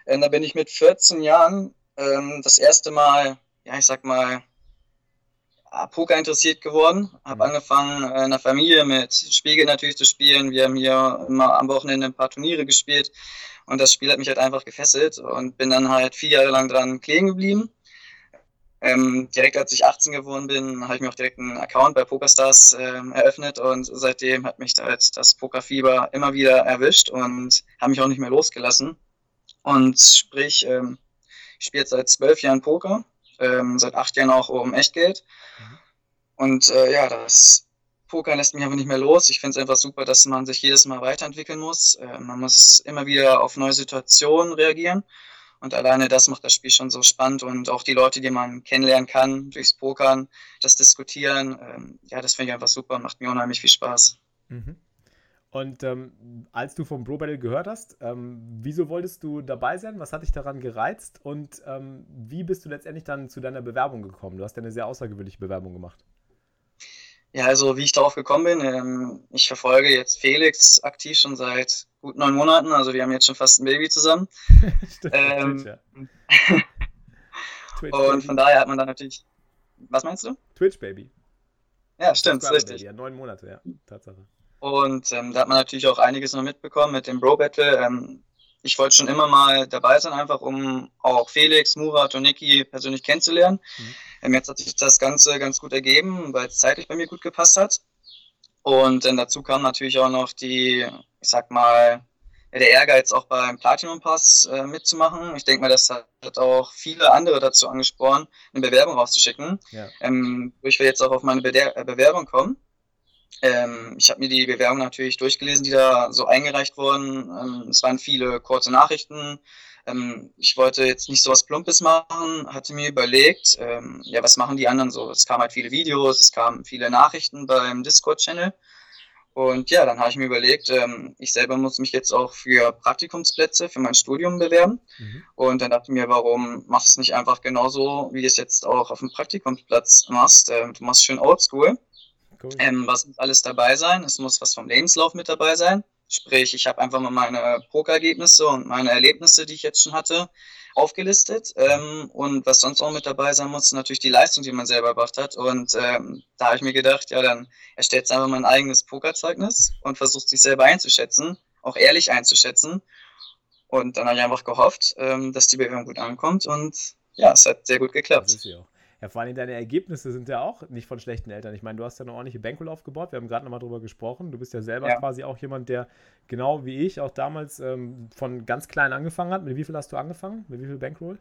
Speaker 4: Ähm, da bin ich mit 14 Jahren ähm, das erste Mal, ja, ich sag mal, Poker interessiert geworden, habe mhm. angefangen äh, in der Familie mit Spiegel natürlich zu spielen. Wir haben hier immer am Wochenende ein paar Turniere gespielt und das Spiel hat mich halt einfach gefesselt und bin dann halt vier Jahre lang dran kleben geblieben. Ähm, direkt als ich 18 geworden bin, habe ich mir auch direkt einen Account bei PokerStars ähm, eröffnet und seitdem hat mich halt das Pokerfieber immer wieder erwischt und habe mich auch nicht mehr losgelassen. Und sprich, ähm, ich spiele jetzt seit zwölf Jahren Poker ähm, seit acht Jahren auch um Echtgeld. Mhm. Und äh, ja, das Poker lässt mich einfach nicht mehr los. Ich finde es einfach super, dass man sich jedes Mal weiterentwickeln muss. Äh, man muss immer wieder auf neue Situationen reagieren. Und alleine das macht das Spiel schon so spannend und auch die Leute, die man kennenlernen kann durchs Pokern, das Diskutieren, ähm, ja, das finde ich einfach super und macht mir unheimlich viel Spaß. Mhm.
Speaker 1: Und ähm, als du vom Bro Battle gehört hast, ähm, wieso wolltest du dabei sein? Was hat dich daran gereizt? Und ähm, wie bist du letztendlich dann zu deiner Bewerbung gekommen? Du hast ja eine sehr außergewöhnliche Bewerbung gemacht.
Speaker 4: Ja, also wie ich darauf gekommen bin, ähm, ich verfolge jetzt Felix aktiv schon seit gut neun Monaten. Also wir haben jetzt schon fast ein Baby zusammen. stimmt, ähm, ja. Twitch, und von daher hat man dann natürlich. Was meinst du?
Speaker 1: Twitch Baby.
Speaker 4: Ja, stimmt, richtig.
Speaker 1: Baby. Ja, neun Monate, ja, Tatsache.
Speaker 4: Und ähm, da hat man natürlich auch einiges noch mitbekommen mit dem Bro Battle. Ähm, ich wollte schon immer mal dabei sein, einfach um auch Felix, Murat und Niki persönlich kennenzulernen. Mhm. Ähm, jetzt hat sich das Ganze ganz gut ergeben, weil es zeitlich bei mir gut gepasst hat. Und dann dazu kam natürlich auch noch die, ich sag mal, der Ehrgeiz auch beim Platinum Pass äh, mitzumachen. Ich denke mal, das hat auch viele andere dazu angespornt, eine Bewerbung rauszuschicken. Ja. Ähm, wo ich jetzt auch auf meine Be äh, Bewerbung kommen. Ähm, ich habe mir die Bewerbung natürlich durchgelesen, die da so eingereicht wurden. Ähm, es waren viele kurze Nachrichten. Ähm, ich wollte jetzt nicht so was Plumpes machen, hatte mir überlegt, ähm, ja, was machen die anderen so? Es kamen halt viele Videos, es kamen viele Nachrichten beim Discord-Channel. Und ja, dann habe ich mir überlegt, ähm, ich selber muss mich jetzt auch für Praktikumsplätze für mein Studium bewerben. Mhm. Und dann dachte ich mir, warum machst du es nicht einfach genauso, wie du es jetzt auch auf dem Praktikumsplatz machst? Ähm, du machst schön oldschool. Cool. Ähm, was muss alles dabei sein? Es muss was vom Lebenslauf mit dabei sein. Sprich, ich habe einfach mal meine Pokerergebnisse und meine Erlebnisse, die ich jetzt schon hatte, aufgelistet. Ähm, und was sonst auch mit dabei sein muss, natürlich die Leistung, die man selber erbracht hat. Und ähm, da habe ich mir gedacht, ja, dann erstellt einfach mein eigenes Pokerzeugnis und versucht sich selber einzuschätzen, auch ehrlich einzuschätzen. Und dann habe ich einfach gehofft, ähm, dass die Bewerbung gut ankommt. Und ja, es hat sehr gut geklappt. Ja.
Speaker 1: Ja, vor allem deine Ergebnisse sind ja auch nicht von schlechten Eltern. Ich meine, du hast ja eine ordentliche Bankroll aufgebaut. Wir haben gerade nochmal drüber gesprochen. Du bist ja selber ja. quasi auch jemand, der genau wie ich auch damals ähm, von ganz klein angefangen hat. Mit wie viel hast du angefangen? Mit wie viel Bankroll?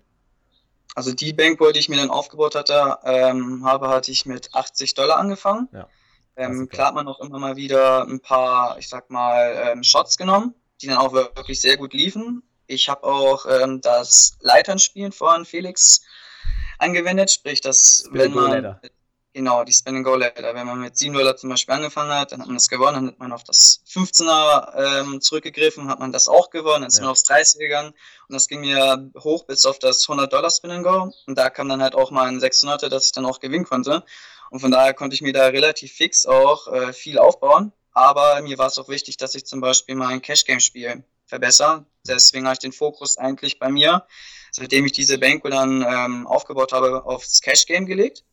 Speaker 4: Also die Bankroll, die ich mir dann aufgebaut hatte, ähm, habe, hatte ich mit 80 Dollar angefangen. Ja. Ähm, klar hat man auch immer mal wieder ein paar, ich sag mal, ähm, Shots genommen, die dann auch wirklich sehr gut liefen. Ich habe auch ähm, das Leiternspielen von Felix angewendet, sprich, dass wenn man genau die Spin and Go Ladder, wenn man mit 7 Dollar zum Beispiel angefangen hat, dann hat man das gewonnen, dann hat man auf das 15er ähm, zurückgegriffen, hat man das auch gewonnen, dann ist ja. man aufs 30 gegangen und das ging mir hoch bis auf das 100 Dollar Spin and Go. Und da kam dann halt auch mal ein 600er, dass ich dann auch gewinnen konnte. Und von daher konnte ich mir da relativ fix auch äh, viel aufbauen, aber mir war es auch wichtig, dass ich zum Beispiel mein Cash Game Spiel verbessere, deswegen habe ich den Fokus eigentlich bei mir seitdem ich diese Banko dann ähm, aufgebaut habe, aufs Cash Game gelegt,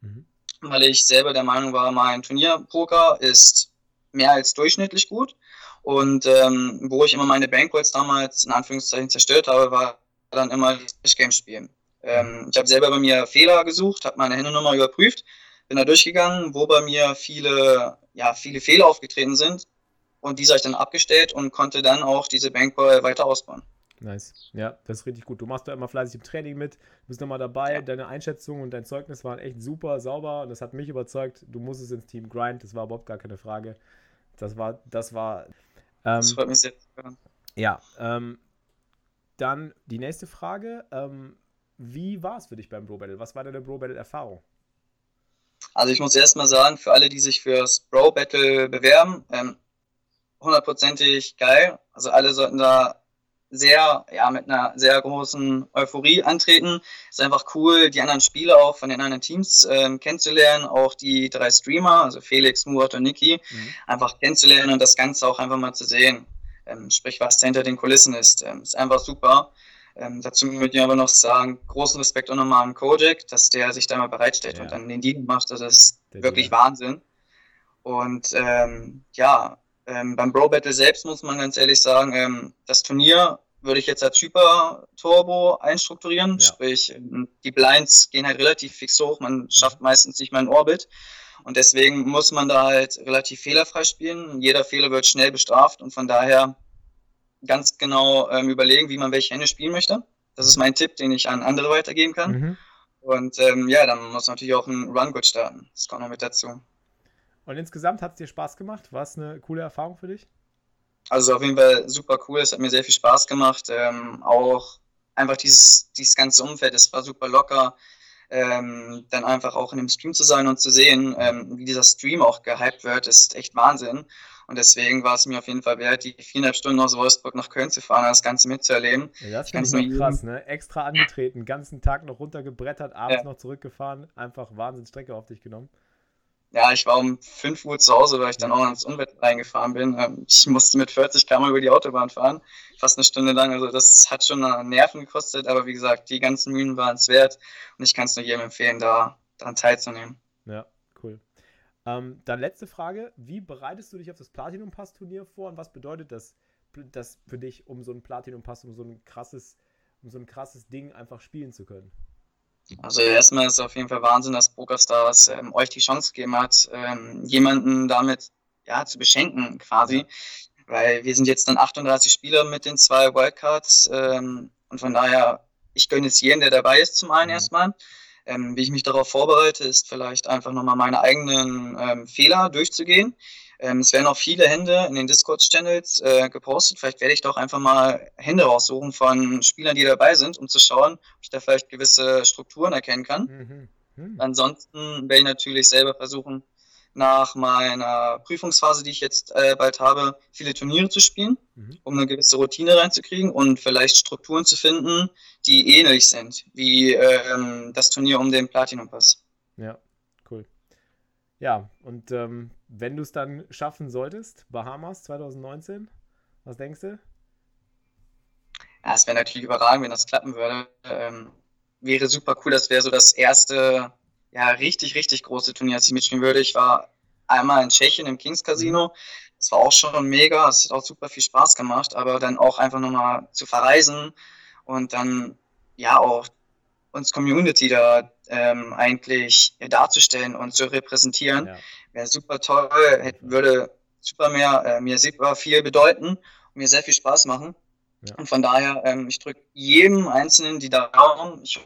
Speaker 4: mhm. weil ich selber der Meinung war, mein Turnierpoker ist mehr als durchschnittlich gut. Und ähm, wo ich immer meine Bankrolls damals in Anführungszeichen zerstört habe, war dann immer das Cash Game Spielen. Ähm, ich habe selber bei mir Fehler gesucht, habe meine Händernummer überprüft, bin da durchgegangen, wo bei mir viele, ja, viele Fehler aufgetreten sind. Und diese habe ich dann abgestellt und konnte dann auch diese Bankroll weiter ausbauen.
Speaker 1: Nice. Ja, das ist richtig gut. Du machst da immer fleißig im Training mit, bist nochmal dabei. Ja. Deine Einschätzung und dein Zeugnis waren echt super, sauber und das hat mich überzeugt. Du musst es ins Team Grind, das war überhaupt gar keine Frage. Das war, das war. Ähm, das freut mich sehr. Ja, ähm, dann die nächste Frage. Ähm, wie war es für dich beim Bro Battle? Was war deine Bro Battle Erfahrung?
Speaker 4: Also ich muss erstmal sagen, für alle, die sich fürs Bro Battle bewerben, ähm, hundertprozentig geil. Also alle sollten da sehr, ja, mit einer sehr großen Euphorie antreten. Ist einfach cool, die anderen Spiele auch von den anderen Teams ähm, kennenzulernen, auch die drei Streamer, also Felix, Murat und Niki, mhm. einfach kennenzulernen und das Ganze auch einfach mal zu sehen. Ähm, sprich, was hinter den Kulissen ist. Ähm, ist einfach super. Ähm, dazu würde ich aber noch sagen, großen Respekt auch nochmal an Kojak, dass der sich da mal bereitstellt ja. und dann den Deal macht. Das ist der wirklich Deal. Wahnsinn. Und ähm, ja, ähm, beim Bro Battle selbst muss man ganz ehrlich sagen, ähm, das Turnier würde ich jetzt als Hyper Turbo einstrukturieren. Ja. Sprich, die Blinds gehen halt relativ fix hoch, man schafft meistens nicht mal einen Orbit. Und deswegen muss man da halt relativ fehlerfrei spielen. Jeder Fehler wird schnell bestraft und von daher ganz genau ähm, überlegen, wie man welche Hände spielen möchte. Das ist mein Tipp, den ich an andere weitergeben kann. Mhm. Und ähm, ja, dann muss natürlich auch ein Run gut starten. Das kommt noch mit dazu.
Speaker 1: Und insgesamt hat es dir Spaß gemacht? War es eine coole Erfahrung für dich?
Speaker 4: Also auf jeden Fall super cool. Es hat mir sehr viel Spaß gemacht. Ähm, auch einfach dieses, dieses ganze Umfeld, es war super locker. Ähm, dann einfach auch in dem Stream zu sein und zu sehen, ähm, wie dieser Stream auch gehypt wird, ist echt Wahnsinn. Und deswegen war es mir auf jeden Fall wert, die viereinhalb Stunden aus Wolfsburg nach Köln zu fahren, das Ganze mitzuerleben.
Speaker 1: Ja, das finde ich noch krass, ne? Extra angetreten, ganzen Tag noch runtergebrettert, abends ja. noch zurückgefahren, einfach Wahnsinnsstrecke auf dich genommen.
Speaker 4: Ja, ich war um 5 Uhr zu Hause, weil ich dann auch ins Unwetter reingefahren bin. Ähm, ich musste mit 40 km über die Autobahn fahren, fast eine Stunde lang. Also das hat schon Nerven gekostet, aber wie gesagt, die ganzen Mühen waren es wert und ich kann es nur jedem empfehlen, da daran teilzunehmen.
Speaker 1: Ja, cool. Ähm, dann letzte Frage. Wie bereitest du dich auf das Platinum Pass Turnier vor und was bedeutet das, das für dich, um so ein Platinum Pass, um so ein krasses, um so ein krasses Ding einfach spielen zu können?
Speaker 4: Also erstmal ist es auf jeden Fall Wahnsinn, dass PokerStars ähm, euch die Chance gegeben hat, ähm, jemanden damit ja, zu beschenken quasi. Weil wir sind jetzt dann 38 Spieler mit den zwei Wildcards ähm, und von daher, ich gönne es jedem, der dabei ist, zum einen mhm. erstmal. Ähm, wie ich mich darauf vorbereite, ist vielleicht einfach nochmal meine eigenen ähm, Fehler durchzugehen. Ähm, es werden auch viele Hände in den Discord-Channels äh, gepostet. Vielleicht werde ich doch einfach mal Hände raussuchen von Spielern, die dabei sind, um zu schauen, ob ich da vielleicht gewisse Strukturen erkennen kann. Mhm. Mhm. Ansonsten werde ich natürlich selber versuchen, nach meiner Prüfungsphase, die ich jetzt äh, bald habe, viele Turniere zu spielen, mhm. um eine gewisse Routine reinzukriegen und vielleicht Strukturen zu finden, die ähnlich sind wie ähm, das Turnier um den Platinum Pass.
Speaker 1: Ja, cool. Ja, und ähm, wenn du es dann schaffen solltest, Bahamas 2019, was denkst du?
Speaker 4: Ja, es wäre natürlich überragend, wenn das klappen würde. Ähm, wäre super cool, das wäre so das erste, ja, richtig, richtig große Turnier, das ich mitspielen würde. Ich war einmal in Tschechien im Kings Casino. Das war auch schon mega, es hat auch super viel Spaß gemacht, aber dann auch einfach nochmal zu verreisen und dann ja auch uns Community da ähm, eigentlich darzustellen und zu repräsentieren, ja. Wäre super toll, würde super mehr, äh, mir super viel bedeuten und mir sehr viel Spaß machen. Ja. Und von daher, ähm, ich drücke jedem Einzelnen die Daumen. Ich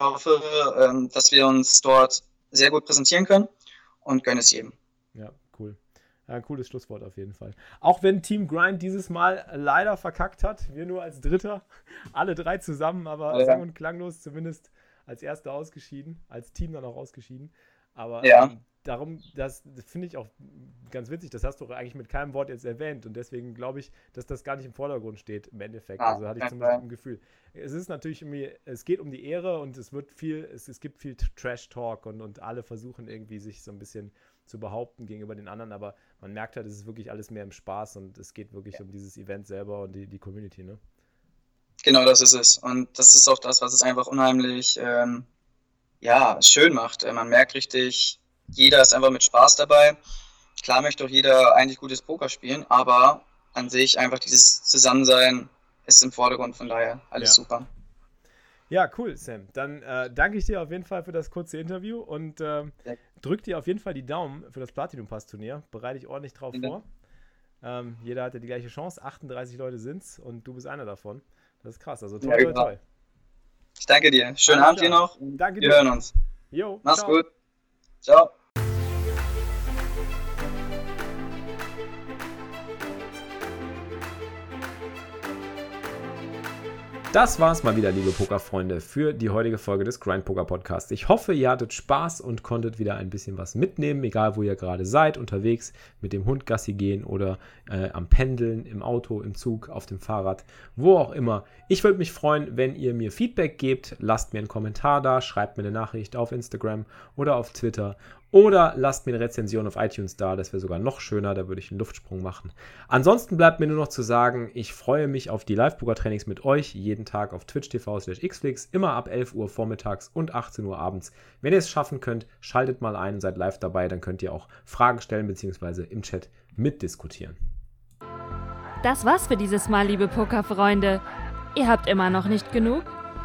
Speaker 4: hoffe, ähm, dass wir uns dort sehr gut präsentieren können und gönne es jedem.
Speaker 1: Ja, cool. Ja, cooles Schlusswort auf jeden Fall. Auch wenn Team Grind dieses Mal leider verkackt hat, wir nur als Dritter, alle drei zusammen, aber ja. sang- und klanglos zumindest als Erster ausgeschieden, als Team dann auch ausgeschieden. Aber ja. ähm, darum, das, das finde ich auch ganz witzig, das hast du eigentlich mit keinem Wort jetzt erwähnt und deswegen glaube ich, dass das gar nicht im Vordergrund steht im Endeffekt. Ah, also hatte ich zum Beispiel ein Gefühl. Es ist natürlich irgendwie, es geht um die Ehre und es wird viel, es, es gibt viel Trash-Talk und, und alle versuchen irgendwie sich so ein bisschen zu behaupten gegenüber den anderen, aber man merkt halt, es ist wirklich alles mehr im Spaß und es geht wirklich ja. um dieses Event selber und die, die Community, ne?
Speaker 4: Genau, das ist es. Und das ist auch das, was es einfach unheimlich ähm, ja, schön macht. Äh, man merkt richtig, jeder ist einfach mit Spaß dabei. Klar möchte auch jeder eigentlich gutes Poker spielen, aber an sich einfach dieses Zusammensein ist im Vordergrund, von daher alles ja. super.
Speaker 1: Ja, cool, Sam. Dann äh, danke ich dir auf jeden Fall für das kurze Interview und äh, drück dir auf jeden Fall die Daumen für das Platinum Pass Turnier. Bereite dich ordentlich drauf ja. vor. Ähm, jeder hat ja die gleiche Chance. 38 Leute sind's und du bist einer davon. Das ist krass. Also toll, ja, toll, toll.
Speaker 4: Ich danke dir. Schönen Abend dir noch.
Speaker 1: Danke
Speaker 4: Wir
Speaker 1: dir.
Speaker 4: hören uns.
Speaker 1: Jo.
Speaker 4: Mach's ciao. gut. Ciao.
Speaker 1: Das war's mal wieder, liebe Pokerfreunde, für die heutige Folge des Grind Poker Podcasts. Ich hoffe, ihr hattet Spaß und konntet wieder ein bisschen was mitnehmen, egal wo ihr gerade seid, unterwegs, mit dem Hund Gassi gehen oder äh, am Pendeln, im Auto, im Zug, auf dem Fahrrad, wo auch immer. Ich würde mich freuen, wenn ihr mir Feedback gebt. Lasst mir einen Kommentar da, schreibt mir eine Nachricht auf Instagram oder auf Twitter oder lasst mir eine Rezension auf iTunes da, das wäre sogar noch schöner, da würde ich einen Luftsprung machen. Ansonsten bleibt mir nur noch zu sagen, ich freue mich auf die Live-Poker-Trainings mit euch jeden Tag auf Twitch TV slash xflix, immer ab 11 Uhr vormittags und 18 Uhr abends. Wenn ihr es schaffen könnt, schaltet mal ein und seid live dabei, dann könnt ihr auch Fragen stellen bzw. im Chat mitdiskutieren.
Speaker 5: Das war's für dieses Mal, liebe Pokerfreunde. Ihr habt immer noch nicht genug?